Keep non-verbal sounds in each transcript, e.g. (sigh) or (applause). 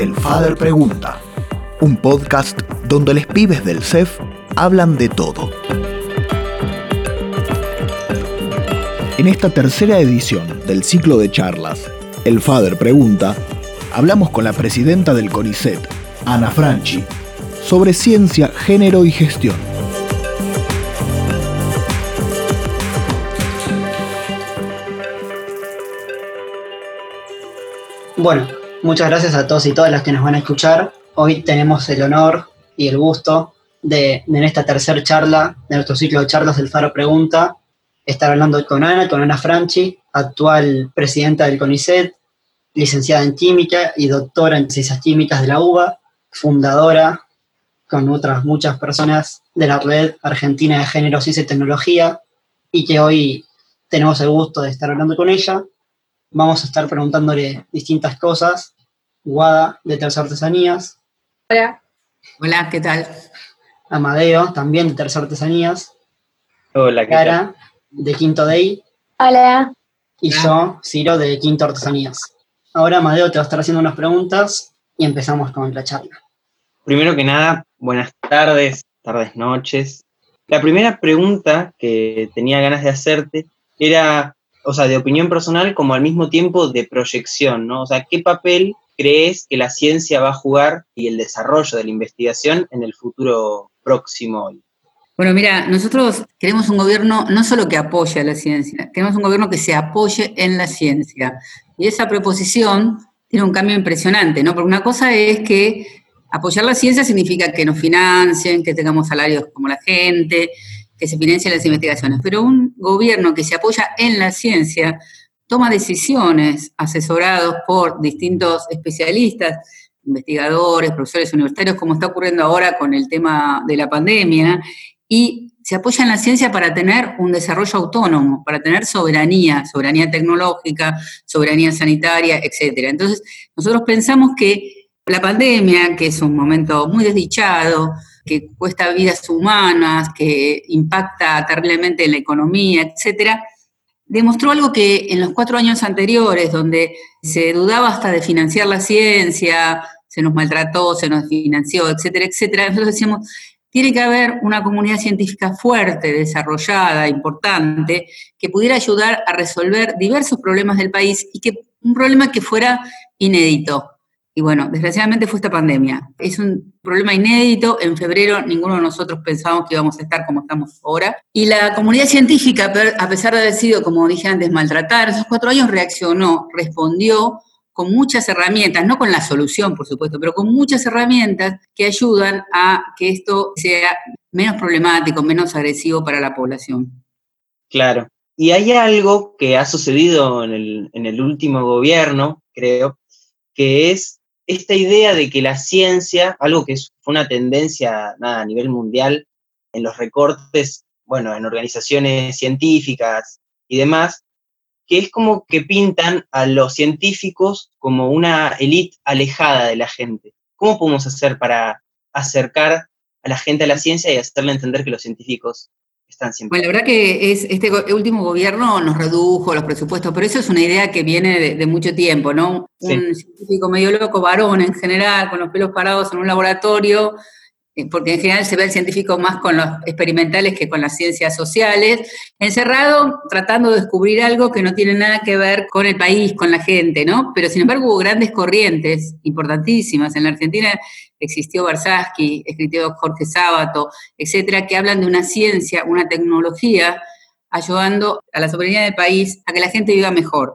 El Father Pregunta, un podcast donde los pibes del CEF hablan de todo. En esta tercera edición del ciclo de charlas, El Father Pregunta, hablamos con la presidenta del CONICET, Ana Franchi, sobre ciencia, género y gestión. Bueno, muchas gracias a todos y todas las que nos van a escuchar. Hoy tenemos el honor y el gusto de, en esta tercera charla de nuestro ciclo de charlas del Faro Pregunta, estar hablando con Ana, con Ana Franchi, actual presidenta del CONICET, licenciada en química y doctora en ciencias químicas de la UBA, fundadora con otras muchas personas de la Red Argentina de Género, Ciencia y Tecnología, y que hoy tenemos el gusto de estar hablando con ella. Vamos a estar preguntándole distintas cosas. Guada, de Tercer Artesanías. Hola. Hola, ¿qué tal? Amadeo, también de Tercer Artesanías. Hola, ¿qué Cara, de Quinto Day. Hola. Y yo, Ciro, de Quinto Artesanías. Ahora Amadeo te va a estar haciendo unas preguntas y empezamos con la charla. Primero que nada, buenas tardes, tardes, noches. La primera pregunta que tenía ganas de hacerte era, o sea, de opinión personal como al mismo tiempo de proyección, ¿no? O sea, ¿qué papel crees que la ciencia va a jugar y el desarrollo de la investigación en el futuro próximo hoy? Bueno, mira, nosotros queremos un gobierno no solo que apoye a la ciencia, queremos un gobierno que se apoye en la ciencia. Y esa preposición tiene un cambio impresionante, ¿no? Porque una cosa es que apoyar la ciencia significa que nos financien, que tengamos salarios como la gente, que se financien las investigaciones. Pero un gobierno que se apoya en la ciencia toma decisiones asesorados por distintos especialistas, investigadores, profesores universitarios, como está ocurriendo ahora con el tema de la pandemia, y se apoya en la ciencia para tener un desarrollo autónomo, para tener soberanía, soberanía tecnológica, soberanía sanitaria, etc. Entonces, nosotros pensamos que la pandemia, que es un momento muy desdichado, que cuesta vidas humanas, que impacta terriblemente en la economía, etcétera, demostró algo que en los cuatro años anteriores, donde se dudaba hasta de financiar la ciencia, se nos maltrató, se nos financió, etcétera, etcétera, nosotros decíamos, tiene que haber una comunidad científica fuerte, desarrollada, importante, que pudiera ayudar a resolver diversos problemas del país y que un problema que fuera inédito. Y bueno, desgraciadamente fue esta pandemia. Es un problema inédito. En febrero ninguno de nosotros pensábamos que íbamos a estar como estamos ahora. Y la comunidad científica, a pesar de haber sido, como dije antes, maltratar, esos cuatro años reaccionó, respondió con muchas herramientas, no con la solución, por supuesto, pero con muchas herramientas que ayudan a que esto sea menos problemático, menos agresivo para la población. Claro. Y hay algo que ha sucedido en el, en el último gobierno, creo, que es esta idea de que la ciencia, algo que fue una tendencia a nivel mundial en los recortes, bueno, en organizaciones científicas y demás, que es como que pintan a los científicos como una élite alejada de la gente. ¿Cómo podemos hacer para acercar a la gente a la ciencia y hacerle entender que los científicos están siempre? Bueno, la verdad que es, este último gobierno nos redujo los presupuestos, pero eso es una idea que viene de, mucho tiempo, ¿no? Un científico medio loco, varón en general, con los pelos parados en un laboratorio, porque en general se ve el científico más con los experimentales que con las ciencias sociales, encerrado tratando de descubrir algo que no tiene nada que ver con el país, con la gente, ¿no? Pero sin embargo hubo grandes corrientes importantísimas. En la Argentina existió Barsaski, escribió Jorge Sábato, etcétera, que hablan de una ciencia, una tecnología ayudando a la soberanía del país a que la gente viva mejor.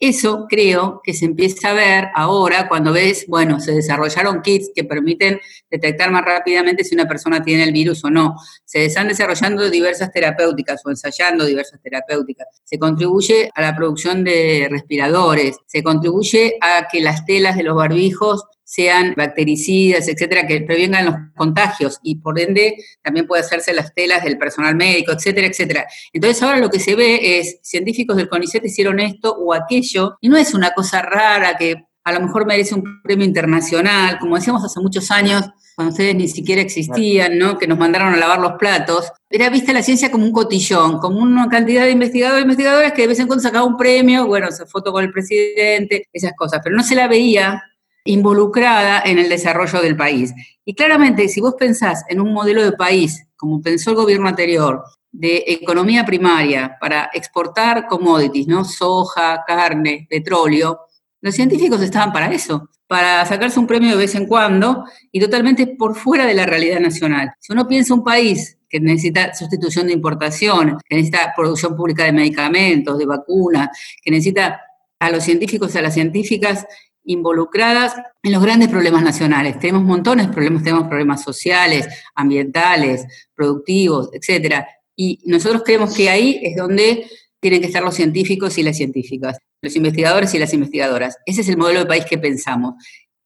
Eso creo que se empieza a ver ahora cuando ves, bueno, se desarrollaron kits que permiten detectar más rápidamente si una persona tiene el virus o no. Se están desarrollando diversas terapéuticas o ensayando diversas terapéuticas. Se contribuye a la producción de respiradores, se contribuye a que las telas de los barbijos sean bactericidas, etcétera, que prevengan los contagios y por ende también puede hacerse las telas del personal médico, etcétera, etcétera. Entonces ahora lo que se ve es científicos del CONICET hicieron esto o aquello y no es una cosa rara que a lo mejor merece un premio internacional, como decíamos hace muchos años, cuando ustedes ni siquiera existían, ¿no? que nos mandaron a lavar los platos, era vista la ciencia como un cotillón, como una cantidad de investigadores investigadoras que de vez en cuando sacaba un premio, bueno, se foto con el presidente, esas cosas, pero no se la veía involucrada en el desarrollo del país. Y claramente, si vos pensás en un modelo de país, como pensó el gobierno anterior, de economía primaria para exportar commodities, ¿no? Soja, carne, petróleo, los científicos estaban para eso, para sacarse un premio de vez en cuando y totalmente por fuera de la realidad nacional. Si uno piensa un país que necesita sustitución de importación, que necesita producción pública de medicamentos, de vacunas, que necesita a los científicos y a las científicas involucradas en los grandes problemas nacionales. Tenemos montones de problemas, tenemos problemas sociales, ambientales, productivos, etcétera. Y nosotros creemos que ahí es donde tienen que estar los científicos y las científicas, los investigadores y las investigadoras. Ese es el modelo de país que pensamos.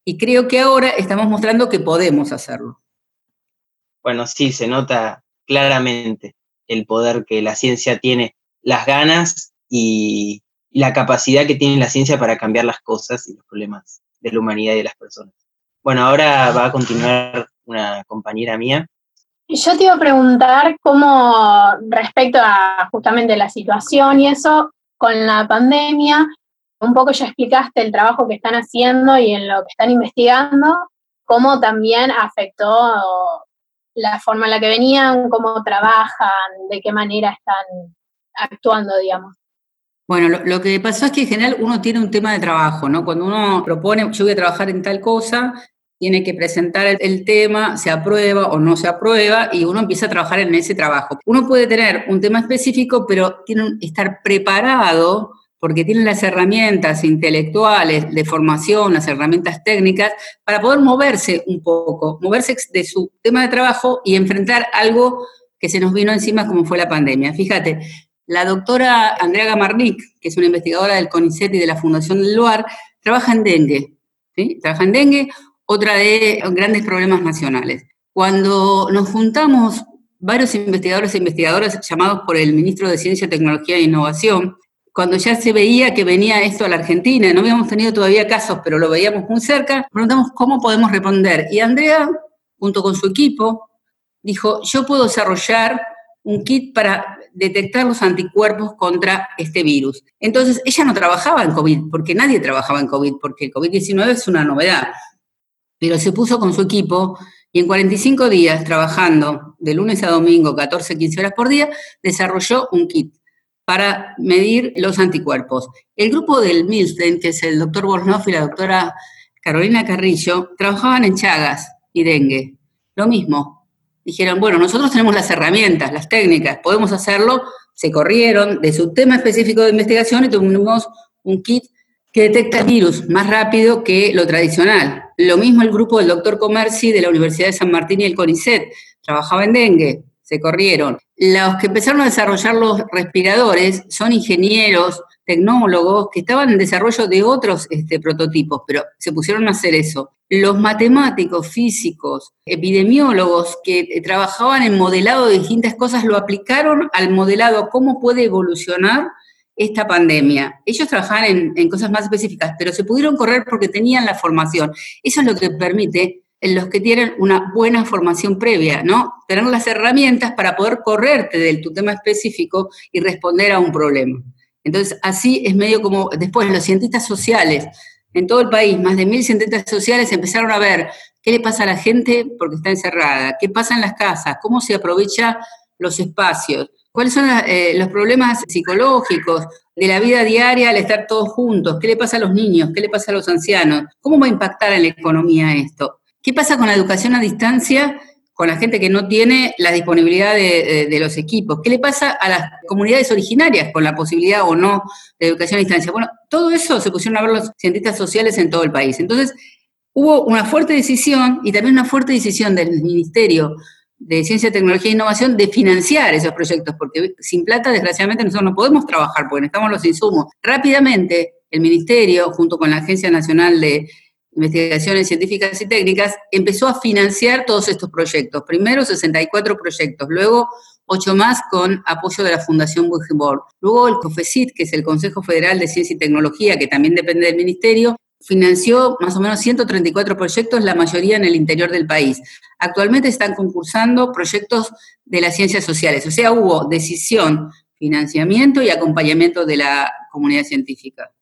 Y creo que ahora estamos mostrando que podemos hacerlo. Bueno, sí, se nota claramente el poder que la ciencia tiene, las ganas y, la capacidad que tiene la ciencia para cambiar las cosas y los problemas de la humanidad y de las personas. Bueno, ahora va a continuar una compañera mía. Yo te iba a preguntar cómo, respecto a justamente la situación y eso, con la pandemia, un poco ya explicaste el trabajo que están haciendo y en lo que están investigando, cómo también afectó la forma en la que venían, cómo trabajan, de qué manera están actuando, digamos. Bueno, lo, que pasó es que en general uno tiene un tema de trabajo, ¿no? Cuando uno propone, yo voy a trabajar en tal cosa, tiene que presentar el, tema, se aprueba o no se aprueba, y uno empieza a trabajar en ese trabajo. Uno puede tener un tema específico, pero tiene que estar preparado porque tiene las herramientas intelectuales de formación, las herramientas técnicas, para poder moverse un poco, moverse de su tema de trabajo y enfrentar algo que se nos vino encima como fue la pandemia. Fíjate, la doctora Andrea Gamarnik, que es una investigadora del CONICET y de la Fundación del LUAR, trabaja en dengue. Trabaja en dengue, otra de grandes problemas nacionales. Cuando nos juntamos varios investigadores e investigadoras llamados por el ministro de Ciencia, Tecnología e Innovación, cuando ya se veía que venía esto a la Argentina, no habíamos tenido todavía casos, pero lo veíamos muy cerca, preguntamos cómo podemos responder. Y Andrea, junto con su equipo, dijo, yo puedo desarrollar un kit para detectar los anticuerpos contra este virus. Entonces, ella no trabajaba en COVID, porque nadie trabajaba en COVID, porque el COVID-19 es una novedad. Pero se puso con su equipo y en 45 días, trabajando de lunes a domingo, 14, 15 horas por día, desarrolló un kit para medir los anticuerpos. El grupo del Milstein, que es el doctor Bornoff y la doctora Carolina Carrillo, trabajaban en Chagas y dengue. Lo mismo, dijeron, bueno, nosotros tenemos las herramientas, las técnicas, podemos hacerlo, se corrieron de su tema específico de investigación y tuvimos un kit que detecta virus más rápido que lo tradicional. Lo mismo el grupo del doctor Comerci de la Universidad de San Martín y el CONICET, trabajaba en dengue, se corrieron. Los que empezaron a desarrollar los respiradores son ingenieros, tecnólogos que estaban en desarrollo de otros este, prototipos, pero se pusieron a hacer eso los matemáticos, físicos, epidemiólogos que eh, trabajaban en modelado de distintas cosas lo aplicaron al modelado cómo puede evolucionar esta pandemia. Ellos trabajaban en, cosas más específicas, pero se pudieron correr porque tenían la formación. Eso es lo que permite en los que tienen una buena formación previa, ¿no? Tener las herramientas para poder correrte de tu tema específico y responder a un problema. Entonces, así es medio como después los cientistas sociales en todo el país, más de mil cientistas sociales empezaron a ver qué le pasa a la gente porque está encerrada, qué pasa en las casas, cómo se aprovecha los espacios, cuáles son eh, los problemas psicológicos de la vida diaria al estar todos juntos, qué le pasa a los niños, qué le pasa a los ancianos, cómo va a impactar en la economía esto, qué pasa con la educación a distancia con la gente que no tiene la disponibilidad de, los equipos? ¿Qué le pasa a las comunidades originarias con la posibilidad o no de educación a distancia? Bueno, todo eso se pusieron a ver los cientistas sociales en todo el país. Entonces, hubo una fuerte decisión y también una fuerte decisión del Ministerio de Ciencia, Tecnología e Innovación de financiar esos proyectos, porque sin plata, desgraciadamente, nosotros no podemos trabajar porque necesitamos los insumos. Rápidamente, el Ministerio, junto con la Agencia Nacional de investigaciones científicas y técnicas, empezó a financiar todos estos proyectos. Primero 64 proyectos, luego 8 más con apoyo de la Fundación Wilhelm Luego el COFECIT, que es el Consejo Federal de Ciencia y Tecnología, que también depende del Ministerio, financió más o menos 134 proyectos, la mayoría en el interior del país. Actualmente están concursando proyectos de las ciencias sociales, o sea, hubo decisión, financiamiento y acompañamiento de la comunidad científica.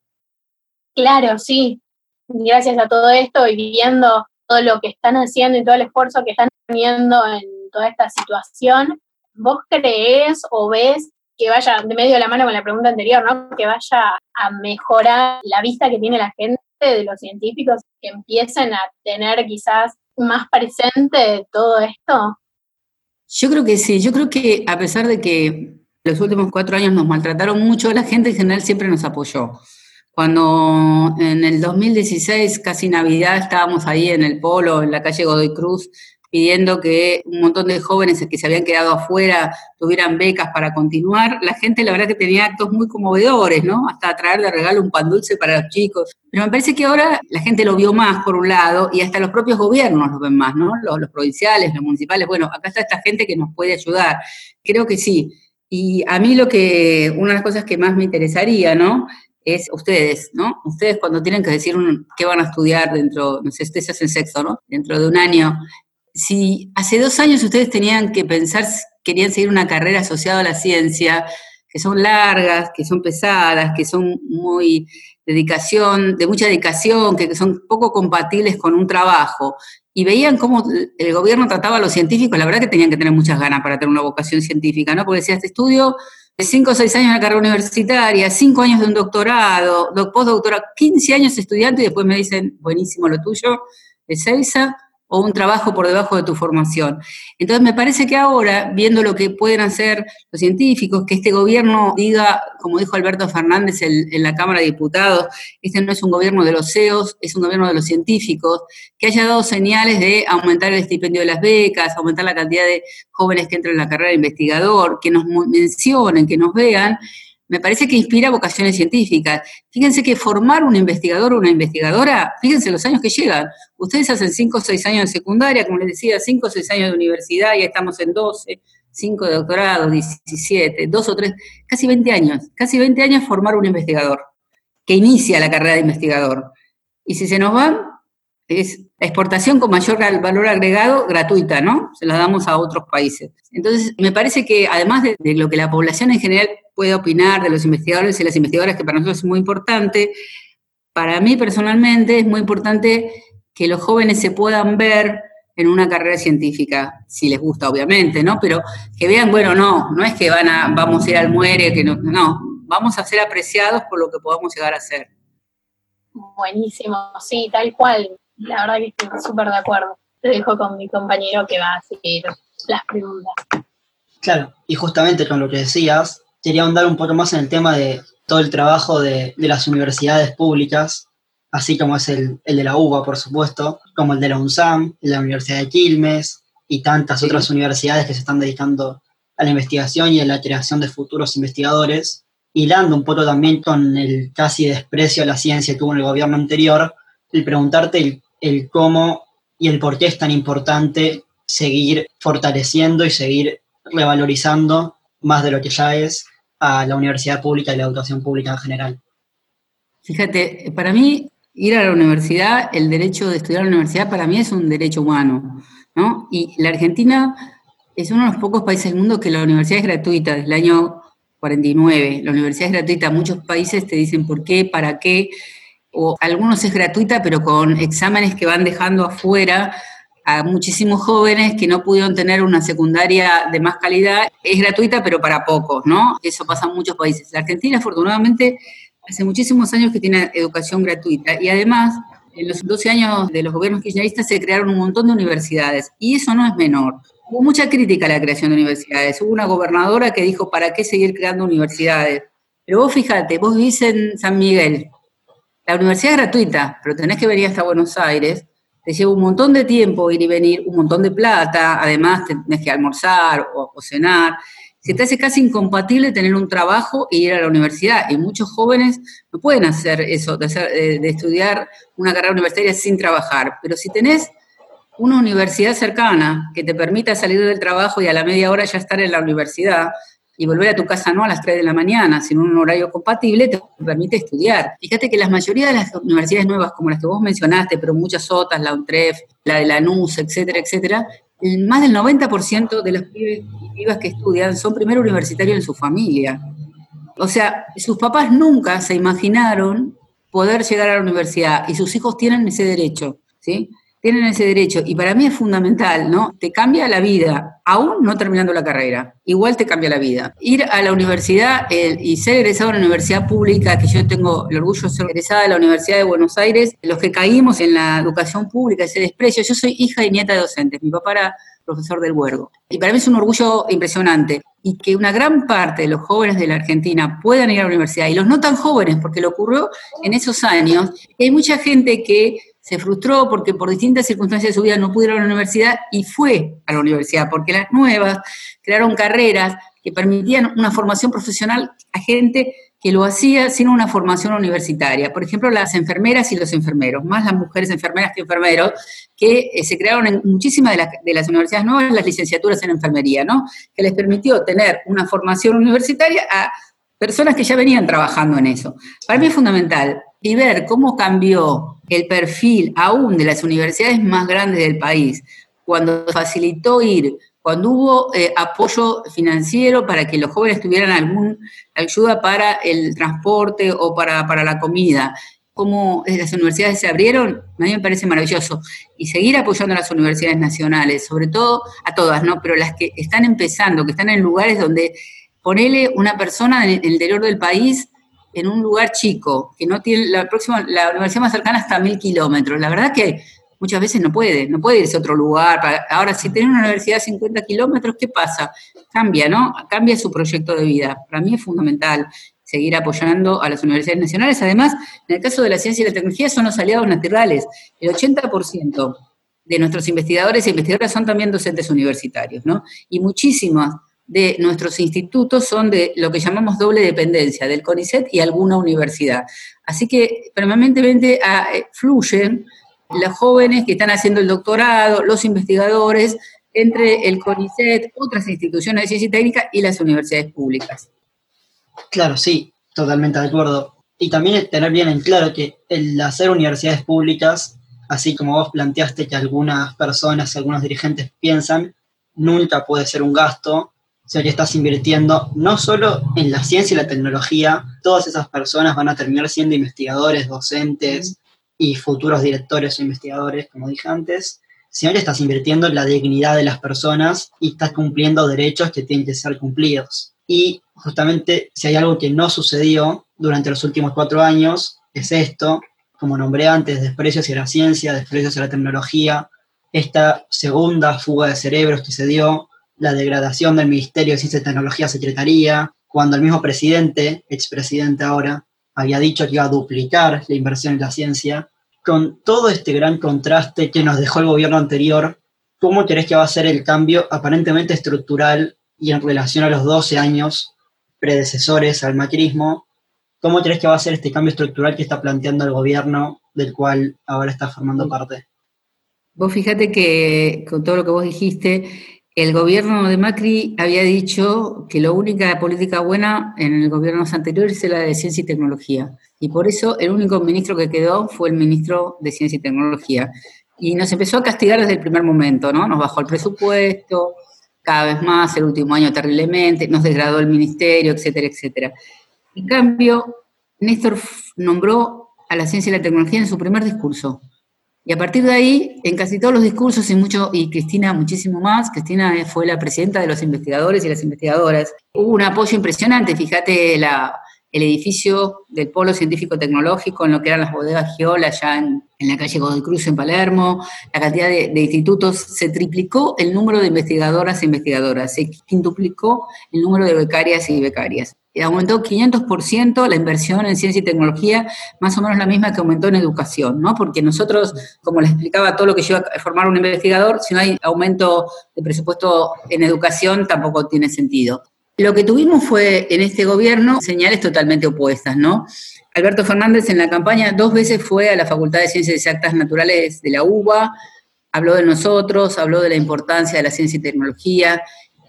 Claro, sí, gracias a todo esto y viendo todo lo que están haciendo y todo el esfuerzo que están poniendo en toda esta situación, ¿vos crees o ves que vaya de medio de la mano con la pregunta anterior, ¿no? Que vaya a mejorar la vista que tiene la gente de los científicos, que empiecen a tener quizás más presente todo esto? Yo creo que sí, yo creo que a pesar de que los últimos cuatro años nos maltrataron mucho, la gente en general siempre nos apoyó. Cuando en el 2016, casi Navidad, estábamos ahí en el polo, en la calle Godoy Cruz, pidiendo que un montón de jóvenes que se habían quedado afuera tuvieran becas para continuar. La gente, la verdad, que tenía actos muy conmovedores, ¿no? Hasta traer de regalo un pan dulce para los chicos. Pero me parece que ahora la gente lo vio más, por un lado, y hasta los propios gobiernos lo ven más, ¿no? Los, los provinciales, los municipales. Bueno, acá está esta gente que nos puede ayudar. Creo que sí. Y a mí lo que, una de las cosas que más me interesaría, ¿no? Es ustedes, ¿no? Ustedes cuando tienen que decir qué van a estudiar dentro, no sé, ustedes hacen sexo, ¿no? Dentro de un año, si hace dos años ustedes tenían que pensar, querían seguir una carrera asociada a la ciencia, que son largas, que son pesadas, que son muy dedicación, de mucha dedicación, que son poco compatibles con un trabajo, y veían cómo el gobierno trataba a los científicos, la verdad que tenían que tener muchas ganas para tener una vocación científica, ¿no? Porque decía, este estudio 5 o 6 años la carrera universitaria, 5 años de un doctorado, postdoctorado, 15 años estudiante y después me dicen, buenísimo lo tuyo, de Seiza, o un trabajo por debajo de tu formación. Entonces me parece que ahora, viendo lo que pueden hacer los científicos, que este gobierno diga, como dijo Alberto Fernández en, la Cámara de Diputados, este no es un gobierno de los CEOs, es un gobierno de los científicos, que haya dado señales de aumentar el estipendio de las becas, aumentar la cantidad de jóvenes que entran en la carrera de investigador, que nos mencionen, que nos vean, me parece que inspira vocaciones científicas. Fíjense que formar un investigador o una investigadora, fíjense los años que llegan. Ustedes hacen 5 o 6 años de secundaria, como les decía, 5 o 6 años de universidad, ya estamos en 12, 5 de doctorado, 17, 2 o 3, casi 20 años. Casi 20 años formar un investigador, que inicia la carrera de investigador. Y si se nos van, es la exportación con mayor valor agregado gratuita, ¿no? Se la damos a otros países. Entonces, me parece que además de, de lo que la población en general puede opinar de los investigadores y las investigadoras, que para nosotros es muy importante. Para mí personalmente es muy importante que los jóvenes se puedan ver en una carrera científica, si les gusta, obviamente, ¿no? Pero que vean, bueno, no, no es que van a, vamos a ir al muere, que no, no, vamos a ser apreciados por lo que podamos llegar a ser. Buenísimo, sí, tal cual. La verdad que estoy súper de acuerdo. Te dejo con mi compañero que va a seguir las preguntas. Claro, y justamente con lo que decías, quería ahondar un poco más en el tema de todo el trabajo de, las universidades públicas, así como es el, de la UBA, por supuesto, como el de la UNSAM, la Universidad de Quilmes y tantas otras universidades que se están dedicando a la investigación y a la creación de futuros investigadores, hilando un poco también con el casi desprecio a la ciencia que tuvo en el gobierno anterior, el preguntarte el, cómo y el por qué es tan importante seguir fortaleciendo y seguir revalorizando más de lo que ya es a la universidad pública y la educación pública en general. Fíjate, para mí ir a la universidad, el derecho de estudiar en la universidad para mí es un derecho humano, ¿no? Y la Argentina es uno de los pocos países del mundo que la universidad es gratuita, desde el año 49. La universidad es gratuita, muchos países te dicen por qué, para qué, o algunos es gratuita, pero con exámenes que van dejando afuera a muchísimos jóvenes que no pudieron tener una secundaria de más calidad. Es gratuita, pero para pocos, ¿no? Eso pasa en muchos países. La Argentina, afortunadamente, hace muchísimos años que tiene educación gratuita y además, en los 12 años de los gobiernos kirchneristas se crearon un montón de universidades y eso no es menor. Hubo mucha crítica a la creación de universidades. Hubo una gobernadora que dijo, ¿para qué seguir creando universidades? Pero vos fíjate, vos vivís en San Miguel. La universidad es gratuita, pero tenés que venir hasta Buenos Aires te lleva un montón de tiempo ir y venir, un montón de plata, además tenés que almorzar o, cenar. Se te hace casi incompatible tener un trabajo e ir a la universidad. Y muchos jóvenes no pueden hacer eso, de, de estudiar una carrera universitaria sin trabajar. Pero si tenés una universidad cercana que te permita salir del trabajo y a la media hora ya estar en la universidad, y volver a tu casa no a las 3 de la mañana, sino un horario compatible, te permite estudiar. Fíjate que la mayoría de las universidades nuevas, como las que vos mencionaste, pero muchas otras, la UNTREF, la de la NUS, etcétera, etcétera, más del 90% de los pibes pibas que estudian son primero universitarios en su familia. O sea, sus papás nunca se imaginaron poder llegar a la universidad y sus hijos tienen ese derecho, ¿sí? Tienen ese derecho y para mí es fundamental, ¿no? Te cambia la vida, aún no terminando la carrera, igual te cambia la vida. Ir a la universidad y ser egresado a una universidad pública, que yo tengo el orgullo de ser egresada de la Universidad de Buenos Aires, los que caímos en la educación pública, ese desprecio, yo soy hija y nieta de docentes, mi papá era profesor del Huergo. Y para mí es un orgullo impresionante. Y que una gran parte de los jóvenes de la Argentina puedan ir a la universidad, y los no tan jóvenes, porque lo ocurrió en esos años, hay mucha gente que se frustró porque por distintas circunstancias de su vida no pudo ir a la universidad y fue a la universidad, porque las nuevas crearon carreras que permitían una formación profesional a gente que lo hacía sin una formación universitaria. Por ejemplo, las enfermeras y los enfermeros, más las mujeres enfermeras que enfermeros, que eh, se crearon en muchísimas de, de, las universidades nuevas las licenciaturas en enfermería, ¿no? Que les permitió tener una formación universitaria a personas que ya venían trabajando en eso. Para mí es fundamental y ver cómo cambió el perfil aún de las universidades más grandes del país cuando facilitó ir cuando hubo eh, apoyo financiero para que los jóvenes tuvieran alguna ayuda para el transporte o para, la comida, cómo las universidades se abrieron, a mí me parece maravilloso. Y seguir apoyando a las universidades nacionales, sobre todo a todas, ¿no? Pero las que están empezando, que están en lugares donde ponele una persona en el interior del país en un lugar chico, que no tiene la próxima, la universidad más cercana hasta mil kilómetros. La verdad que muchas veces no puede, no puede irse a otro lugar. ahora, si tiene una universidad a 50 kilómetros, ¿qué pasa? Cambia, ¿no? Cambia su proyecto de vida. Para mí es fundamental seguir apoyando a las universidades nacionales. Además, en el caso de la ciencia y la tecnología son los aliados naturales. El 80% de nuestros investigadores e investigadoras son también docentes universitarios, ¿no? Y muchísimas de nuestros institutos son de lo que llamamos doble dependencia, del CONICET y alguna universidad. Así que permanentemente ah, eh, fluyen los jóvenes que están haciendo el doctorado, los investigadores, entre el CONICET, otras instituciones de ciencia y técnica y las universidades públicas. Claro, sí, totalmente de acuerdo. Y también tener bien en claro que el hacer universidades públicas, así como vos planteaste que algunas personas, algunos dirigentes piensan, nunca puede ser un gasto, o que estás invirtiendo no solo en la ciencia y la tecnología, todas esas personas van a terminar siendo investigadores, docentes, y futuros directores o investigadores, como dije antes, sino que estás invirtiendo en la dignidad de las personas y estás cumpliendo derechos que tienen que ser cumplidos. Y justamente si hay algo que no sucedió durante los últimos cuatro años, es esto, como nombré antes, desprecios hacia la ciencia, desprecios hacia la tecnología, esta segunda fuga de cerebros que se dio, la degradación del Ministerio de Ciencia y Tecnología Secretaría, cuando el mismo presidente, expresidente ahora, había dicho que iba a duplicar la inversión en la ciencia, con todo este gran contraste que nos dejó el gobierno anterior, ¿cómo crees que va a ser el cambio aparentemente estructural y en relación a los 12 años predecesores al macrismo? ¿Cómo crees que va a ser este cambio estructural que está planteando el gobierno del cual ahora está formando parte? Vos fíjate que con todo lo que vos dijiste, el gobierno de Macri había dicho que la única política buena en el gobierno anterior es la de ciencia y tecnología. Y por eso el único ministro que quedó fue el ministro de ciencia y tecnología. Y nos empezó a castigar desde el primer momento, ¿no? Nos bajó el presupuesto, cada vez más, el último año terriblemente, nos degradó el ministerio, etcétera, etcétera. En cambio, Néstor nombró a la ciencia y la tecnología en su primer discurso. Y a partir de ahí, en casi todos los discursos y mucho, y Cristina muchísimo más, Cristina fue la presidenta de los investigadores y las investigadoras, hubo un apoyo impresionante, fíjate la, el edificio del Polo Científico Tecnológico, en lo que eran las bodegas Giola, allá en, la calle Godoy Cruz, en Palermo, la cantidad de, de, institutos, se triplicó el número de investigadoras e investigadoras, se quintuplicó el número de becarias y becarias aumentó 500% la inversión en ciencia y tecnología, más o menos la misma que aumentó en educación, ¿no? Porque nosotros, como les explicaba todo lo que lleva a formar un investigador, si no hay aumento de presupuesto en educación, tampoco tiene sentido. Lo que tuvimos fue en este gobierno señales totalmente opuestas, ¿no? Alberto Fernández en la campaña dos veces fue a la Facultad de Ciencias Exactas Naturales de la UBA, habló de nosotros, habló de la importancia de la ciencia y tecnología,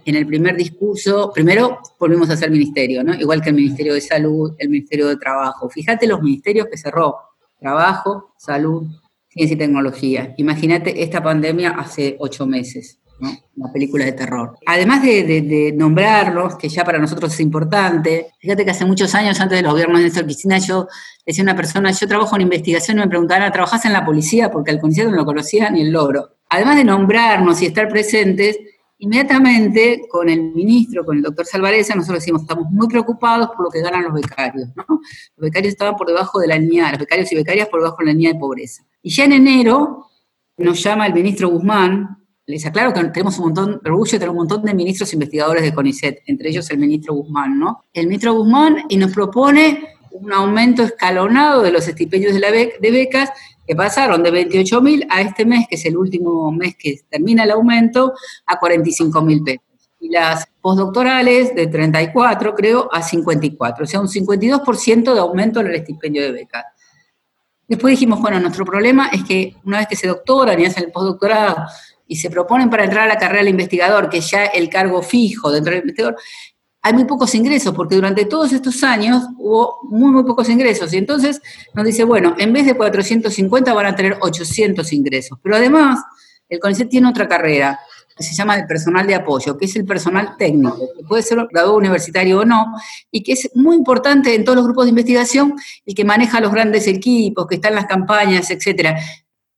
en el primer discurso, primero volvimos a hacer ministerio, ¿no? Igual que el Ministerio de Salud, el Ministerio de Trabajo. Fíjate los ministerios que cerró. Trabajo, salud, ciencia y tecnología. Imagínate esta pandemia hace ocho meses. una película de terror. Además de, nombrarlos, que ya para nosotros es importante, fíjate que hace muchos años, antes de los gobiernos de Néstor yo decía a una persona, yo trabajo en investigación y me preguntaban, ¿trabajás en la policía? Porque al policía no lo conocía ni el logro. Además de nombrarnos y estar presentes, inmediatamente con el ministro, con el doctor Salvareza, nosotros decimos, estamos muy preocupados por lo que ganan los becarios. ¿no? Los becarios estaban por debajo de la línea, los becarios y becarias por debajo de la línea de pobreza. Y ya en enero nos llama el ministro Guzmán, les aclaro que tenemos un montón, orgullo de tener un montón de ministros investigadores de CONICET, entre ellos el ministro Guzmán, ¿no? El ministro Guzmán y nos propone un aumento escalonado de los estipendios de, la de becas que pasaron de 28 mil a este mes, que es el último mes que termina el aumento, a 45 mil pesos. Y las postdoctorales de 34, creo, a 54, o sea, un 52% de aumento en el estipendio de becas. Después dijimos, bueno, nuestro problema es que una vez que se doctoran y hacen el postdoctorado y se proponen para entrar a la carrera del investigador, que ya el cargo fijo dentro del investigador, hay muy pocos ingresos, porque durante todos estos años hubo muy, muy pocos ingresos. Y entonces nos dice, bueno, en vez de 450 van a tener 800 ingresos. Pero además, el CONICET tiene otra carrera, que se llama el personal de apoyo, que es el personal técnico, que puede ser graduado universitario o no, y que es muy importante en todos los grupos de investigación, y que maneja los grandes equipos, que está en las campañas, etcétera.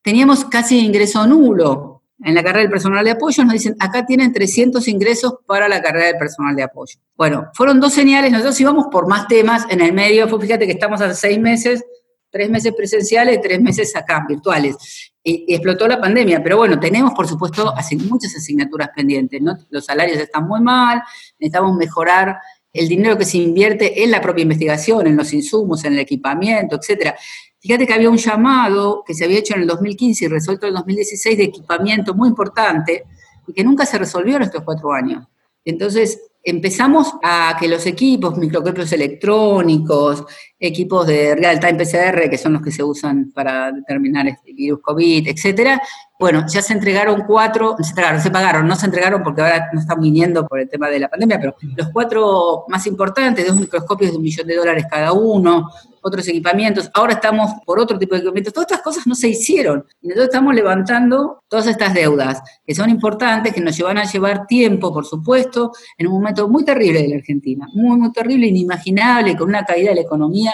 Teníamos casi ingreso nulo en la carrera del personal de apoyo, nos dicen, acá tienen 300 ingresos para la carrera del personal de apoyo. Bueno, fueron dos señales, nosotros íbamos por más temas en el medio, fíjate que estamos hace seis meses, tres meses presenciales tres meses acá, virtuales. Y, explotó la pandemia, pero bueno, tenemos por supuesto muchas asignaturas pendientes, ¿no? Los salarios están muy mal, necesitamos mejorar el dinero que se invierte en la propia investigación, en los insumos, en el equipamiento, etcétera. Fíjate que había un llamado que se había hecho en el 2015 y resuelto en el 2016 de equipamiento muy importante y que nunca se resolvió en estos cuatro años. Entonces, empezamos a que los equipos, microscopios electrónicos, equipos de real-time PCR, que son los que se usan para determinar este virus COVID, etcétera, bueno, ya se entregaron cuatro, se se pagaron, no se entregaron porque ahora no están viniendo por el tema de la pandemia, pero los cuatro más importantes, dos microscopios de un millón de dólares cada uno, otros equipamientos, ahora estamos por otro tipo de equipamientos, todas estas cosas no se hicieron. Y nosotros estamos levantando todas estas deudas, que son importantes, que nos llevan a llevar tiempo, por supuesto, en un momento muy terrible de la Argentina, muy, muy terrible, inimaginable, con una caída de la economía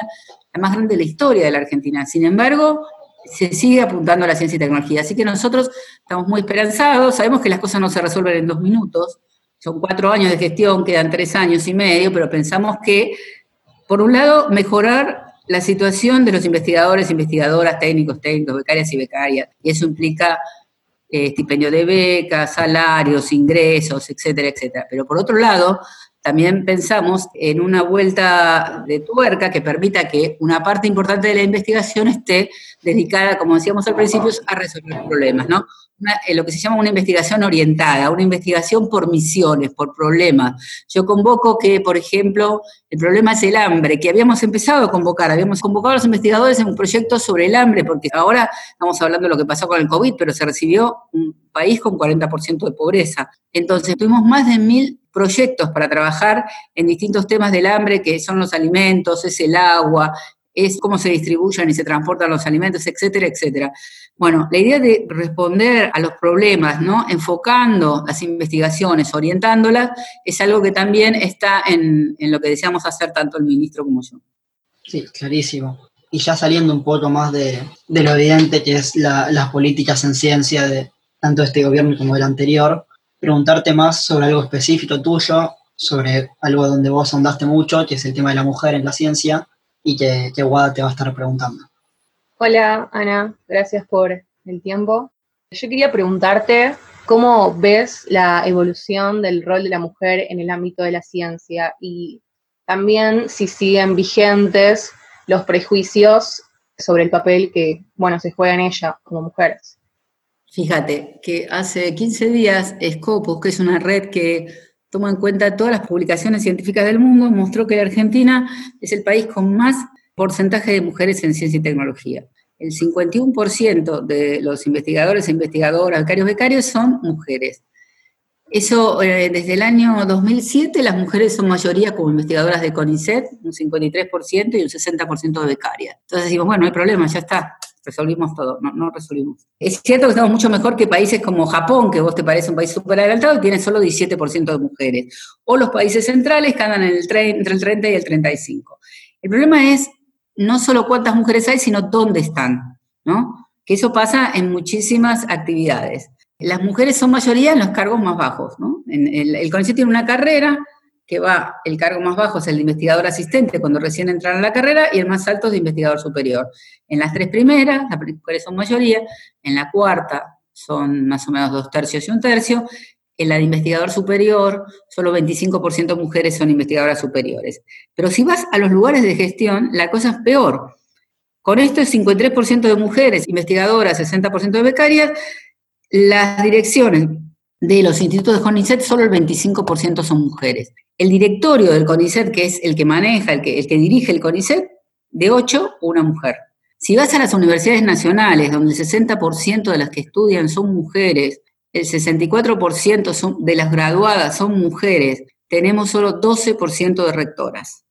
la más grande de la historia de la Argentina. Sin embargo, se sigue apuntando a la ciencia y tecnología. Así que nosotros estamos muy esperanzados, sabemos que las cosas no se resuelven en dos minutos, son cuatro años de gestión, quedan tres años y medio, pero pensamos que, por un lado, mejorar la situación de los investigadores, investigadoras, técnicos, técnicos, becarias y becarias, y eso implica eh, estipendio de becas, salarios, ingresos, etcétera, etcétera. Pero por otro lado, también pensamos en una vuelta de tuerca que permita que una parte importante de la investigación esté dedicada, como decíamos al principio, a resolver problemas, ¿no? Eh, lo que se llama una investigación orientada, una investigación por misiones, por problemas. Yo convoco que, por ejemplo, el problema es el hambre, que habíamos empezado a convocar, habíamos convocado a los investigadores en un proyecto sobre el hambre, porque ahora estamos hablando de lo que pasó con el COVID, pero se recibió un país con 40% de pobreza. Entonces, tuvimos más de mil proyectos para trabajar en distintos temas del hambre, que son los alimentos, es el agua, es cómo se distribuyen y se transportan los alimentos, etcétera, etcétera. Bueno, la idea de responder a los problemas, ¿no? Enfocando las investigaciones, orientándolas, es algo que también está en, lo que deseamos hacer tanto el ministro como yo. Sí, clarísimo. Y ya saliendo un poco más de, lo evidente que es las políticas en ciencia de tanto este gobierno como del anterior, preguntarte más sobre algo específico tuyo, sobre algo donde vos ahondaste mucho, que es el tema de la mujer en la ciencia, y que, que Guada te va a estar preguntando. Hola, Ana, gracias por el tiempo. Yo quería preguntarte cómo ves la evolución del rol de la mujer en el ámbito de la ciencia y también si siguen vigentes los prejuicios sobre el papel que, bueno, se juega en ella como mujeres. Fíjate que hace 15 días Scopus, que es una red que toma en cuenta todas las publicaciones científicas del mundo, mostró que la Argentina es el país con más porcentaje de mujeres en ciencia y tecnología. El 51% de los investigadores e investigadoras, becarios, becarios son mujeres. Eso, eh, desde el año 2007, las mujeres son mayoría como investigadoras de CONICET, un 53% y un 60% de becarias. Entonces decimos, bueno, no hay problema, ya está, resolvimos todo, no, no resolvimos. Es cierto que estamos mucho mejor que países como Japón, que vos te parece un país súper adelantado y tiene solo 17% de mujeres, o los países centrales que andan en el entre el 30 y el 35. El problema es no solo cuántas mujeres hay, sino dónde están, ¿no? Que eso pasa en muchísimas actividades. Las mujeres son mayoría en los cargos más bajos, ¿no? el, el tiene una carrera que va, el cargo más bajo es el de investigador asistente cuando recién entran a la carrera y el más alto es de investigador superior. En las tres primeras, las mujeres son mayoría, en la cuarta son más o menos dos tercios y un tercio, en la de investigador superior, solo 25% de mujeres son investigadoras superiores. Pero si vas a los lugares de gestión, la cosa es peor. Con esto es 53% de mujeres investigadoras, 60% de becarias, las direcciones de los institutos de CONICET, solo el 25% son mujeres. El directorio del CONICET, que es el que maneja, el que, dirige el CONICET, de 8, una mujer. Si vas a las universidades nacionales, donde el 60% de las que estudian son mujeres, el 64% son, de las graduadas son mujeres, tenemos solo 12% de rectoras.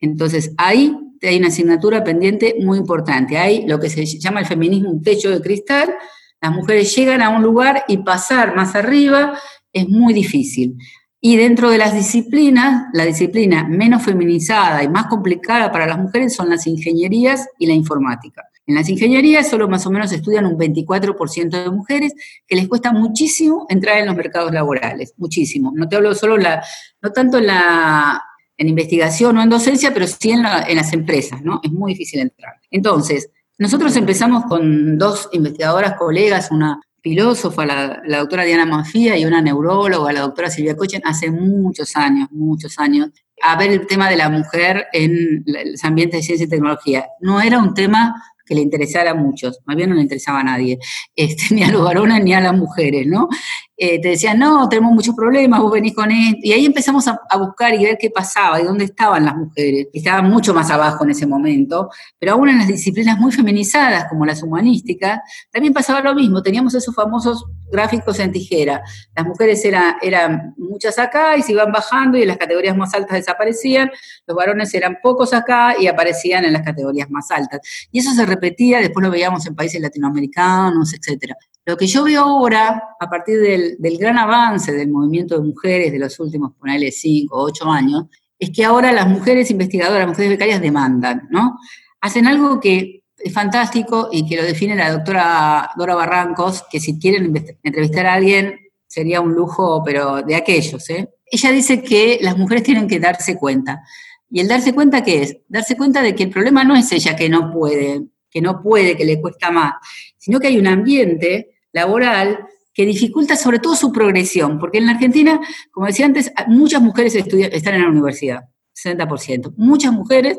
Entonces, ahí hay una asignatura pendiente muy importante. Hay lo que se llama el feminismo un techo de cristal, las mujeres llegan a un lugar y pasar más arriba es muy difícil. Y dentro de las disciplinas, la disciplina menos feminizada y más complicada para las mujeres son las ingenierías y la informática. En las ingenierías solo más o menos estudian un 24% de mujeres, que les cuesta muchísimo entrar en los mercados laborales, muchísimo. No te hablo solo, la, no tanto en, la, en investigación o en docencia, pero sí en, en las empresas, ¿no? Es muy difícil entrar. Entonces, nosotros empezamos con dos investigadoras colegas, una filósofa, la, doctora Diana Mafía, y una neuróloga, la doctora Silvia Cochen, hace muchos años, muchos años, a ver el tema de la mujer en los ambientes de ciencia y tecnología. No era un tema que le interesara a muchos, más bien no le interesaba a nadie, (laughs) este, ni a los varones ni a las mujeres, ¿no? Eh, te decían, no, tenemos muchos problemas, vos venís con esto. Y ahí empezamos a, buscar y ver qué pasaba y dónde estaban las mujeres. Estaban mucho más abajo en ese momento, pero aún en las disciplinas muy feminizadas, como las humanísticas, también pasaba lo mismo. Teníamos esos famosos gráficos en tijera. Las mujeres eran, muchas acá y se iban bajando y en las categorías más altas desaparecían. Los varones eran pocos acá y aparecían en las categorías más altas. Y eso se repetía, después lo veíamos en países latinoamericanos, etcétera. Lo que yo veo ahora, a partir del, gran avance del movimiento de mujeres de los últimos, ponele, cinco o ocho años, es que ahora las mujeres investigadoras, las mujeres becarias demandan, ¿no? Hacen algo que fantástico y que lo define la doctora Dora Barrancos, que si quieren entrevistar a alguien sería un lujo, pero de aquellos, ¿eh? Ella dice que las mujeres tienen que darse cuenta. ¿Y el darse cuenta qué es? Darse cuenta de que el problema no es ella que no puede, que no puede, que le cuesta más, sino que hay un ambiente laboral que dificulta sobre todo su progresión, porque en la Argentina, como decía antes, muchas mujeres están en la universidad, 60%. Muchas mujeres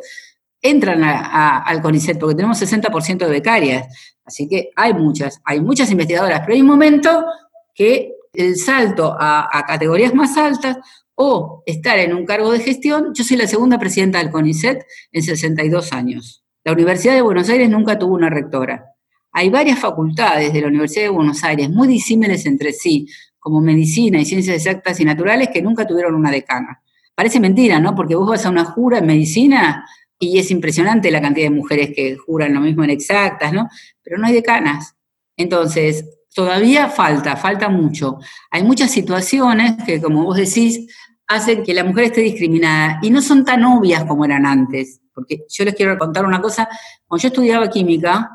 entran al CONICET porque tenemos 60% de becarias, así que hay muchas, hay muchas investigadoras, pero hay un momento que el salto a, a categorías más altas o estar en un cargo de gestión, yo soy la segunda presidenta del CONICET en 62 años. La Universidad de Buenos Aires nunca tuvo una rectora. Hay varias facultades de la Universidad de Buenos Aires muy disímiles entre sí, como medicina y ciencias exactas y naturales, que nunca tuvieron una decana. Parece mentira, ¿no? Porque vos vas a una jura en medicina y es impresionante la cantidad de mujeres que juran lo mismo en exactas, ¿no? Pero no hay decanas. Entonces, todavía falta, falta mucho. Hay muchas situaciones que, como vos decís, hacen que la mujer esté discriminada y no son tan obvias como eran antes. Porque yo les quiero contar una cosa. Cuando yo estudiaba química,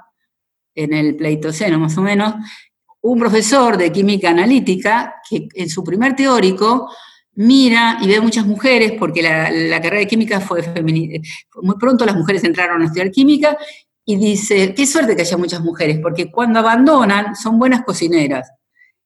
en el Pleistoceno más o menos, un profesor de química analítica que en su primer teórico mira y ve muchas mujeres, porque la, carrera de química fue femenina, muy pronto las mujeres entraron a estudiar química, y dice, qué suerte que haya muchas mujeres, porque cuando abandonan son buenas cocineras.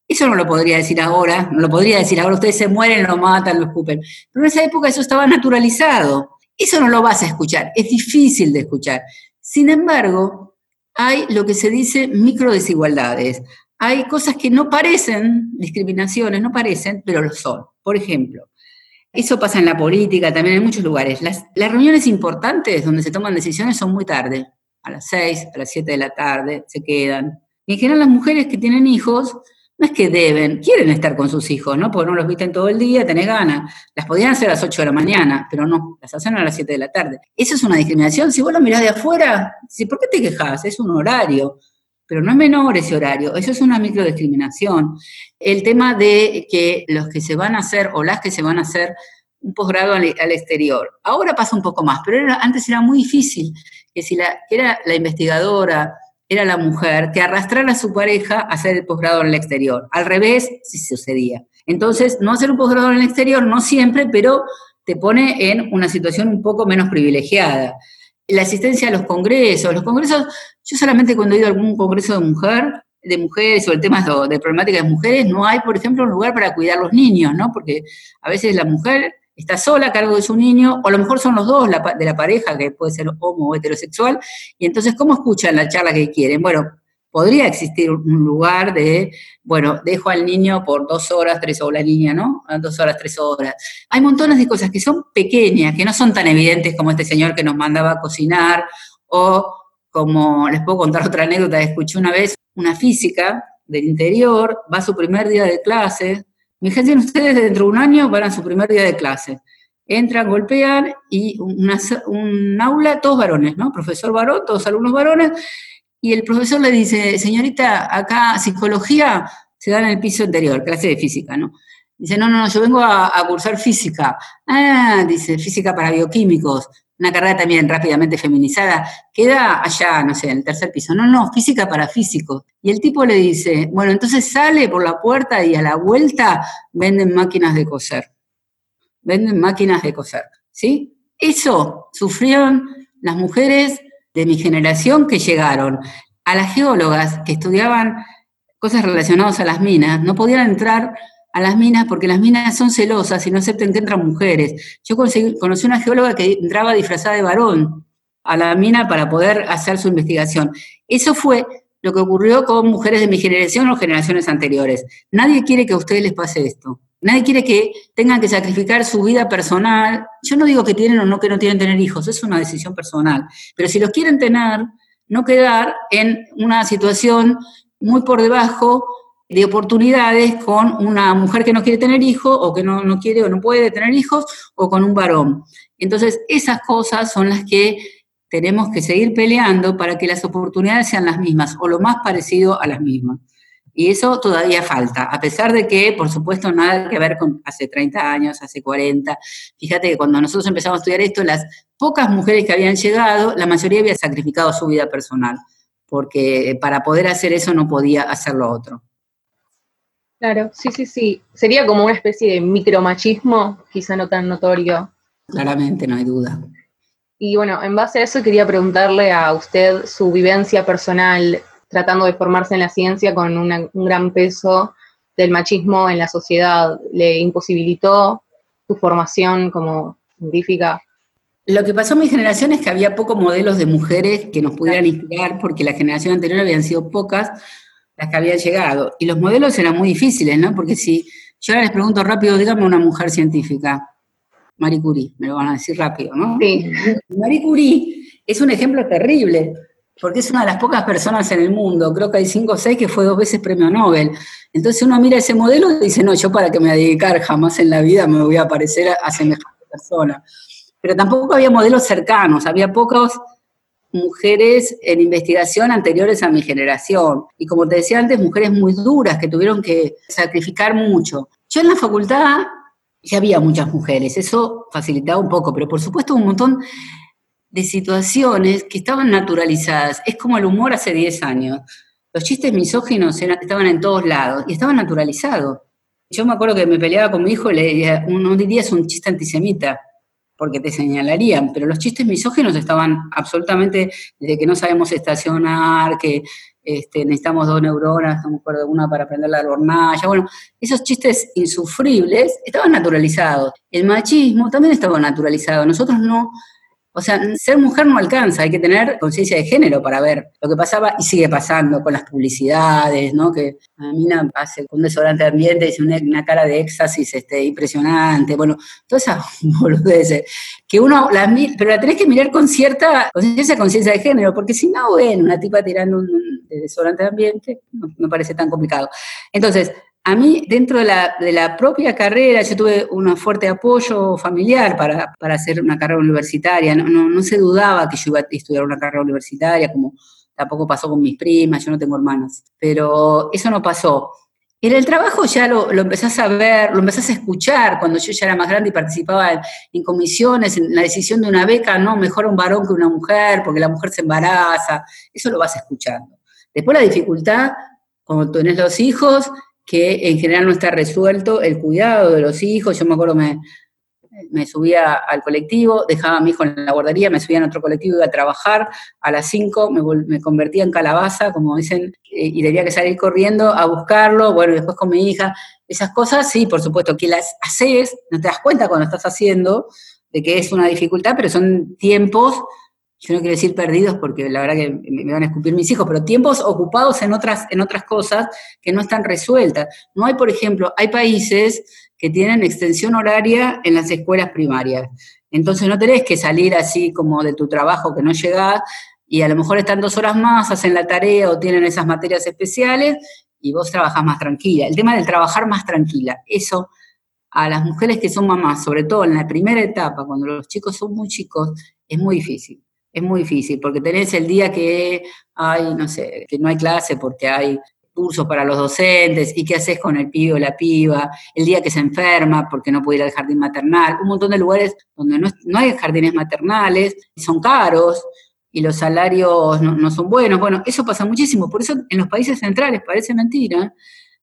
Eso no lo podría decir ahora, no lo podría decir ahora, ustedes se mueren, lo matan, lo escupen. Pero en esa época eso estaba naturalizado. Eso no lo vas a escuchar, es difícil de escuchar. Sin embargo, hay lo que se dice micro desigualdades. Hay cosas que no parecen discriminaciones, no parecen, pero lo son. Por ejemplo, eso pasa en la política, también en muchos lugares. Las, reuniones importantes donde se toman decisiones son muy tarde, a las 6, a las 7 de la tarde, se quedan. Y en general las mujeres que tienen hijos no es que deben, quieren estar con sus hijos, ¿no? Porque no los visten todo el día, tenés ganas. Las podían hacer a las 8 de la mañana, pero no, las hacen a las 7 de la tarde. Eso es una discriminación. Si vos lo mirás de afuera, ¿por qué te quejas? Es un horario. Pero no es menor ese horario, eso es una microdiscriminación. El tema de que los que se van a hacer o las que se van a hacer un posgrado al, exterior. Ahora pasa un poco más, pero antes era muy difícil que si la, era la investigadora, era la mujer que arrastrara a su pareja a hacer el posgrado en el exterior. Al revés, sí sucedía. Entonces, no hacer un posgrado en el exterior, no siempre, pero te pone en una situación un poco menos privilegiada. La asistencia a los congresos, los congresos, yo solamente cuando he ido a algún congreso de mujer, de mujeres o el tema de problemáticas de mujeres, no hay, por ejemplo, un lugar para cuidar a los niños, ¿no? Porque a veces la mujer está sola a cargo de su niño, o a lo mejor son los dos de la pareja, que puede ser homo o heterosexual, y entonces, ¿cómo escuchan la charla que quieren? Bueno, podría existir un lugar de, bueno, dejo al niño por dos horas, tres horas, la niña, ¿no? Dos horas, tres horas. Hay montones de cosas que son pequeñas, que no son tan evidentes como este señor que nos mandaba a cocinar, o como les puedo contar otra anécdota, escuché una vez una física del interior, va a su primer día de clase, Imagínense ustedes dentro de un año van a su primer día de clase. Entran, golpean y un aula, todos varones, ¿no? Profesor varón, todos alumnos varones. Y el profesor le dice, señorita, acá psicología se da en el piso anterior, clase de física, ¿no? Dice, no, no, no, yo vengo a, a cursar física. Ah, dice, física para bioquímicos una carrera también rápidamente feminizada, queda allá, no sé, en el tercer piso. No, no, física para físicos. Y el tipo le dice, bueno, entonces sale por la puerta y a la vuelta venden máquinas de coser. Venden máquinas de coser, ¿sí? Eso sufrieron las mujeres de mi generación que llegaron. A las geólogas que estudiaban cosas relacionadas a las minas, no podían entrar a las minas porque las minas son celosas y no aceptan que entran mujeres. Yo conocí una geóloga que entraba disfrazada de varón a la mina para poder hacer su investigación. Eso fue lo que ocurrió con mujeres de mi generación o generaciones anteriores. Nadie quiere que a ustedes les pase esto. Nadie quiere que tengan que sacrificar su vida personal. Yo no digo que tienen o no que no tienen tener hijos, es una decisión personal. Pero si los quieren tener, no quedar en una situación muy por debajo de oportunidades con una mujer que no quiere tener hijos o que no, quiere o no puede tener hijos o con un varón. Entonces, esas cosas son las que tenemos que seguir peleando para que las oportunidades sean las mismas o lo más parecido a las mismas. Y eso todavía falta, a pesar de que, por supuesto, nada que ver con hace 30 años, hace 40. Fíjate que cuando nosotros empezamos a estudiar esto, las pocas mujeres que habían llegado, la mayoría había sacrificado su vida personal, porque para poder hacer eso no podía hacer lo otro. Claro, sí, sí, sí. Sería como una especie de micromachismo, quizá no tan notorio. Claramente, no hay duda. Y bueno, en base a eso quería preguntarle a usted su vivencia personal tratando de formarse en la ciencia con un gran peso del machismo en la sociedad. ¿Le imposibilitó su formación como científica? Lo que pasó en mi generación es que había pocos modelos de mujeres que nos pudieran inspirar porque la generación anterior habían sido pocas las que habían llegado. Y los modelos eran muy difíciles, ¿no? Porque si yo ahora les pregunto rápido, dígame una mujer científica. Marie Curie, me lo van a decir rápido, ¿no? Sí. Marie Curie es un ejemplo terrible, porque es una de las pocas personas en el mundo, creo que hay cinco o seis que fue dos veces premio Nobel. Entonces uno mira ese modelo y dice, no, yo para que me dedicar jamás en la vida me voy a parecer a semejante persona. Pero tampoco había modelos cercanos, había pocos mujeres en investigación anteriores a mi generación. Y como te decía antes, mujeres muy duras que tuvieron que sacrificar mucho. Yo en la facultad ya había muchas mujeres, eso facilitaba un poco, pero por supuesto un montón de situaciones que estaban naturalizadas. Es como el humor hace 10 años. Los chistes misóginos estaban en todos lados y estaban naturalizados. Yo me acuerdo que me peleaba con mi hijo y le decía, día es un chiste antisemita porque te señalarían, pero los chistes misógenos estaban absolutamente desde que no sabemos estacionar, que este, necesitamos dos neuronas, no me acuerdo, una para aprender la hornalla, bueno, esos chistes insufribles estaban naturalizados. El machismo también estaba naturalizado. Nosotros no, o sea, ser mujer no alcanza, hay que tener conciencia de género para ver lo que pasaba y sigue pasando con las publicidades, ¿no? Que a me hace un desodorante de ambiente, dice una, cara de éxtasis este, impresionante, bueno, todas esas (laughs) boludeces. Que uno, pero la tenés que mirar con cierta conciencia conciencia de género, porque si no, ven una tipa tirando un, de desodorante de ambiente, no parece tan complicado. Entonces, a mí, dentro de la, propia carrera, yo tuve un fuerte apoyo familiar para, hacer una carrera universitaria. No, se dudaba que yo iba a estudiar una carrera universitaria, como tampoco pasó con mis primas, yo no tengo hermanas. Pero eso no pasó. En el trabajo ya lo, lo, empezás a ver, lo empezás a escuchar cuando yo ya era más grande y participaba en, comisiones, en la decisión de una beca, no, mejor un varón que una mujer, porque la mujer se embaraza, eso lo vas escuchando. Después la dificultad, cuando tenés los hijos, que en general no está resuelto el cuidado de los hijos. Yo me acuerdo, me, subía al colectivo, dejaba a mi hijo en la guardería, me subía en otro colectivo, iba a trabajar, a las 5 me, convertía en calabaza, como dicen, y tenía que salir corriendo a buscarlo, bueno, después con mi hija, esas cosas, sí, por supuesto, que las haces, no te das cuenta cuando estás haciendo de que es una dificultad, pero son tiempos yo no quiero decir perdidos porque la verdad que me van a escupir mis hijos, pero tiempos ocupados en otras, en otras cosas que no están resueltas. No hay, por ejemplo, hay países que tienen extensión horaria en las escuelas primarias. Entonces no tenés que salir así como de tu trabajo que no llegás y a lo mejor están dos horas más, hacen la tarea o tienen esas materias especiales y vos trabajás más tranquila. El tema del trabajar más tranquila, eso a las mujeres que son mamás, sobre todo en la primera etapa, cuando los chicos son muy chicos, es muy difícil es muy difícil, porque tenés el día que hay, no sé, que no hay clase porque hay cursos para los docentes, y qué haces con el pibe o la piba, el día que se enferma porque no puede ir al jardín maternal, un montón de lugares donde no, hay jardines maternales, son caros y los salarios no, no, son buenos. Bueno, eso pasa muchísimo, por eso en los países centrales, parece mentira,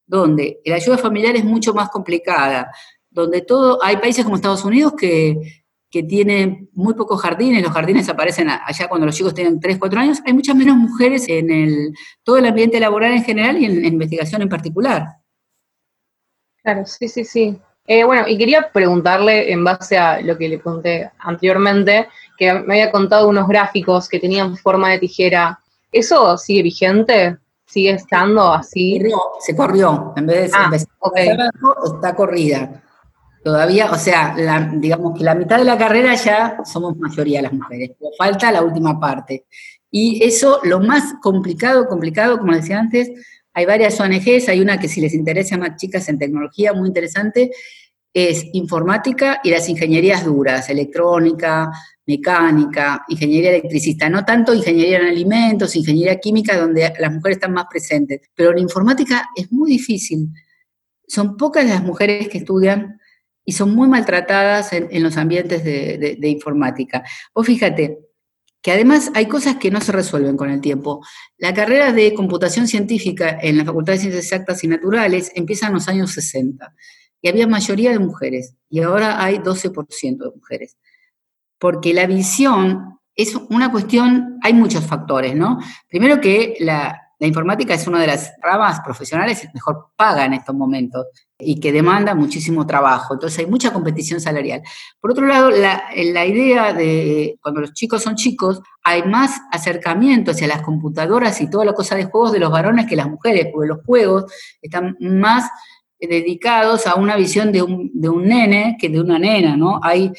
donde la ayuda familiar es mucho más complicada, donde todo, hay países como Estados Unidos que que tiene muy pocos jardines, los jardines aparecen allá cuando los chicos tienen 3, 4 años, hay muchas menos mujeres en el, todo el ambiente laboral en general y en, investigación en particular. Claro, sí, sí, sí. Eh, bueno, y quería preguntarle, en base a lo que le conté anteriormente, que me había contado unos gráficos que tenían forma de tijera. ¿Eso sigue vigente? ¿Sigue estando así? Se corrió, en vez de, ah, está corrida. Todavía, o sea, digamos que la mitad de la carrera ya somos mayoría las mujeres, pero falta la última parte. Y eso, lo más complicado, complicado, como decía antes, hay varias ONGs, hay una que si les interesa más chicas en tecnología, muy interesante, es informática y las ingenierías duras, electrónica, mecánica, ingeniería electricista, no tanto ingeniería en alimentos, ingeniería química, donde las mujeres están más presentes, pero la informática es muy difícil. Son pocas las mujeres que estudian y son muy maltratadas en, los ambientes de, informática. Vos fíjate que además hay cosas que no se resuelven con el tiempo. La carrera de computación científica en la Facultad de Ciencias Exactas y Naturales empieza en los años 60 y había mayoría de mujeres y ahora hay 12% de mujeres. Porque la visión es una cuestión, hay muchos factores, ¿no? Primero que la, la informática es una de las ramas profesionales mejor paga en estos momentos y que demanda muchísimo trabajo. Entonces hay mucha competición salarial. Por otro lado, la, idea de cuando los chicos son chicos, hay más acercamiento hacia las computadoras y toda la cosa de juegos de los varones que las mujeres, porque los juegos están más dedicados a una visión de un, de un nene que de una nena, ¿no? Hay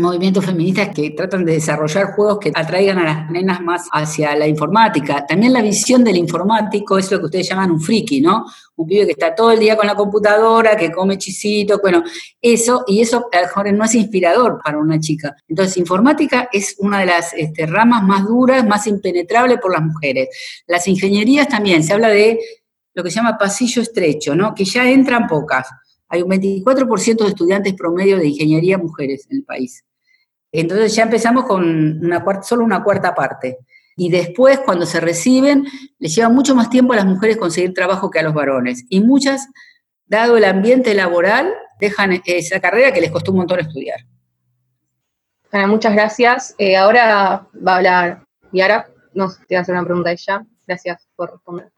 movimientos feministas que tratan de desarrollar juegos que atraigan a las nenas más hacia la informática. También la visión del informático es lo que ustedes llaman un friki, ¿no? Un pibe que está todo el día con la computadora, que come chisito, bueno, eso, y eso a lo mejor no es inspirador para una chica. Entonces, informática es una de las este, ramas más duras, más impenetrables por las mujeres. Las ingenierías también, se habla de lo que se llama pasillo estrecho, ¿no? Que ya entran pocas hay un 24% de estudiantes promedio de ingeniería mujeres en el país. Entonces ya empezamos con solo una cuarta parte. Y después, cuando se reciben, les lleva mucho más tiempo a las mujeres conseguir trabajo que a los varones. Y muchas, dado el ambiente laboral, dejan esa carrera que les costó un montón estudiar. Ana, muchas gracias. Eh, ahora va a hablar Yara. No, te voy a hacer una pregunta a ella. Gracias por responder.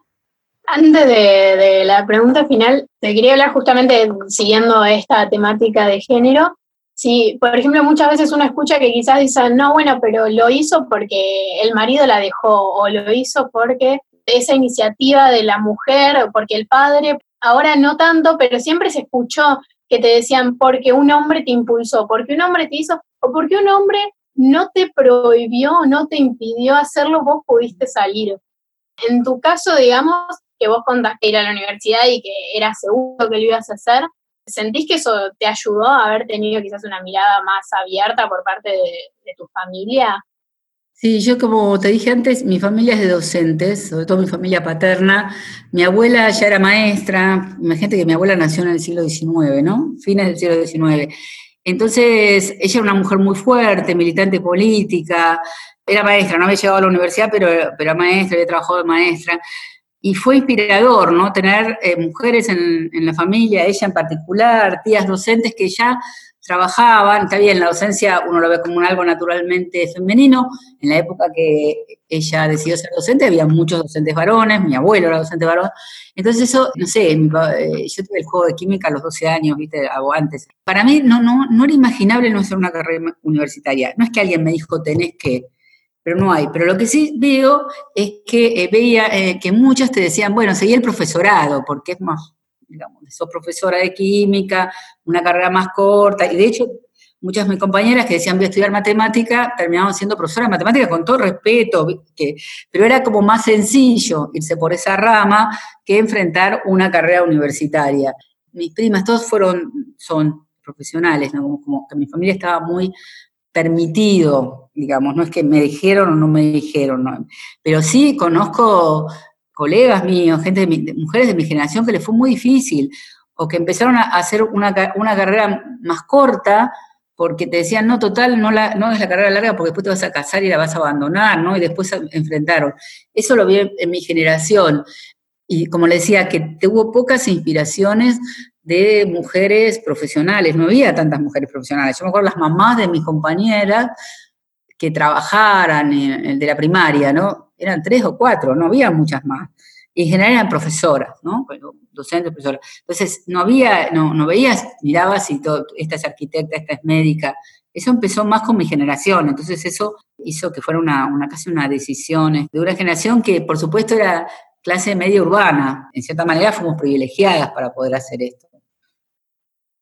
Antes de, la pregunta final, te quería hablar justamente siguiendo esta temática de género. Si, por ejemplo, muchas veces uno escucha que quizás dicen, no, bueno, pero lo hizo porque el marido la dejó, o lo hizo porque esa iniciativa de la mujer, o porque el padre, ahora no tanto, pero siempre se escuchó que te decían porque un hombre te impulsó, porque un hombre te hizo, o porque un hombre no te prohibió, no te impidió hacerlo, vos pudiste salir. En tu caso, digamos, que vos contaste ir a la universidad y que era seguro que lo ibas a hacer, ¿sentís que eso te ayudó a haber tenido quizás una mirada más abierta por parte de, tu familia? Sí, yo como te dije antes, mi familia es de docentes, sobre todo mi familia paterna. Mi abuela ya era maestra, imagínate que mi abuela nació en el siglo XIX, ¿no? Fines del siglo XIX. Entonces, ella era una mujer muy fuerte, militante política, era maestra, no había llegado a la universidad, pero, pero era maestra, había trabajado de maestra. Y fue inspirador, ¿no? Tener eh, mujeres en, en, la familia, ella en particular, tías docentes que ya trabajaban, está bien, la docencia uno lo ve como un algo naturalmente femenino, en la época que ella decidió ser docente había muchos docentes varones, mi abuelo era docente varón, entonces eso, no sé, eh, yo tuve el juego de química a los 12 años, viste, o antes. Para mí no, no, no era imaginable no hacer una carrera universitaria, no es que alguien me dijo tenés que, pero no hay. Pero lo que sí veo es que eh, veía eh, que muchas te decían, bueno, seguí el profesorado, porque es más, digamos, sos profesora de química, una carrera más corta, y de hecho muchas de mis compañeras que decían voy a estudiar matemática, terminaban siendo profesoras de matemática con todo respeto, que, pero era como más sencillo irse por esa rama que enfrentar una carrera universitaria. Mis primas, todos fueron, son profesionales, como, como que mi familia estaba muy permitido, digamos, no es que me dijeron o no me dijeron, pero sí conozco colegas míos, gente de mujeres de mi generación que les fue muy difícil, o que empezaron a hacer una, carrera más corta porque te decían, no, total, no, la, no es la carrera larga porque después te vas a casar y la vas a abandonar, ¿no? Y después se enfrentaron. Eso lo vi en mi generación. Y como le decía, que hubo pocas inspiraciones de mujeres profesionales, no había tantas mujeres profesionales. Yo me acuerdo las mamás de mis compañeras que trabajaran en, de la primaria, ¿no? Eran tres o cuatro, no había muchas más. Y en general eran profesoras, ¿no? docentes, profesoras. Entonces, no había, no, no veías, mirabas y todo, esta es arquitecta, esta es médica. Eso empezó más con mi generación, entonces eso hizo que fuera una, una casi una decisión de una generación que, por supuesto, era clase media urbana. En cierta manera fuimos privilegiadas para poder hacer esto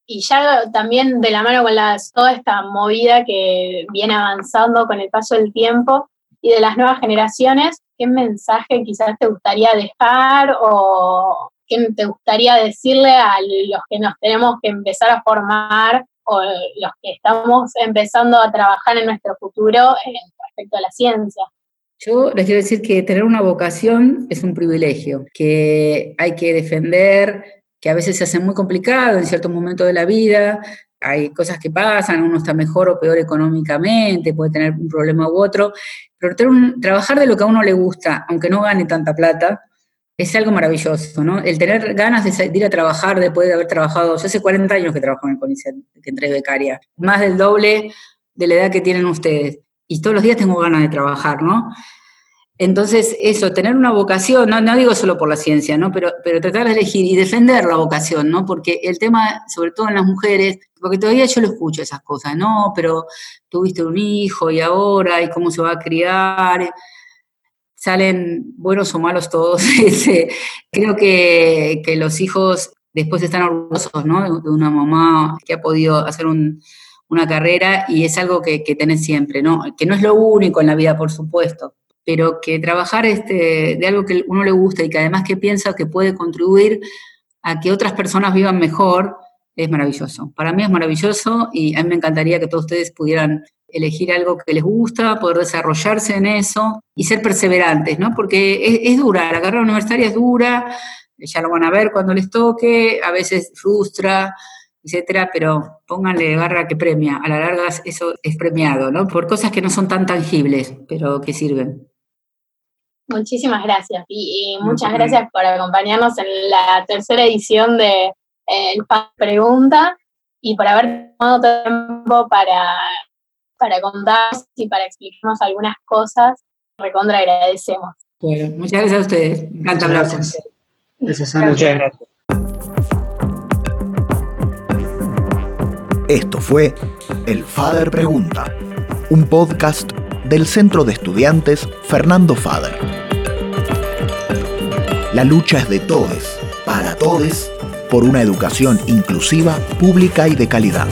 y ya también de la mano con las, toda esta movida que viene avanzando con el paso del tiempo y de las nuevas generaciones, ¿qué mensaje quizás te gustaría dejar o qué te gustaría decirle a los que nos tenemos que empezar a formar o los que estamos empezando a trabajar en nuestro futuro respecto a la ciencia? Yo les quiero decir que tener una vocación es un privilegio, que hay que defender, que a veces se hace muy complicado en ciertos momentos de la vida, hay cosas que pasan, uno está mejor o peor económicamente, puede tener un problema u otro, pero trabajar de lo que a uno le gusta, aunque no gane tanta plata, es algo maravilloso, ¿no? El tener ganas de, ir a trabajar después de haber trabajado, yo hace 40 años que trabajo en el CONICET, que entré becaria, más del doble de la edad que tienen ustedes, y todos los días tengo ganas de trabajar, ¿no? Entonces, eso, tener una vocación, no, no digo solo por la ciencia, ¿no? Pero, pero tratar de elegir y defender la vocación, ¿no? Porque el tema, sobre todo en las mujeres, porque todavía yo lo escucho esas cosas, no, pero tuviste un hijo y ahora, y cómo se va a criar, salen buenos o malos todos. (laughs) Creo que, que, los hijos después están orgullosos, ¿no? De, una mamá que ha podido hacer una carrera y es algo que, que tenés siempre, ¿no? Que no es lo único en la vida, por supuesto, pero que trabajar este, de algo que uno le gusta y que además que piensa que puede contribuir a que otras personas vivan mejor, es maravilloso. Para mí es maravilloso y a mí me encantaría que todos ustedes pudieran elegir algo que les gusta, poder desarrollarse en eso y ser perseverantes, ¿no? Porque es, dura, la carrera universitaria es dura, ya lo van a ver cuando les toque, a veces frustra, etcétera, pero pónganle garra que premia. A la larga eso es premiado, ¿no? Por cosas que no son tan tangibles, pero que sirven. Muchísimas gracias y, muchas gracias por acompañarnos en la tercera edición de eh, El Pregunta y por haber tomado tiempo para, para contarnos y para explicarnos algunas cosas. Recontra agradecemos. Bueno, muchas gracias a ustedes. Me encanta hablar con ustedes. Gracias, Muchas gracias. Esto fue El Fader Pregunta, un podcast del Centro de Estudiantes Fernando Fader. La lucha es de todos, para todos, por una educación inclusiva, pública y de calidad.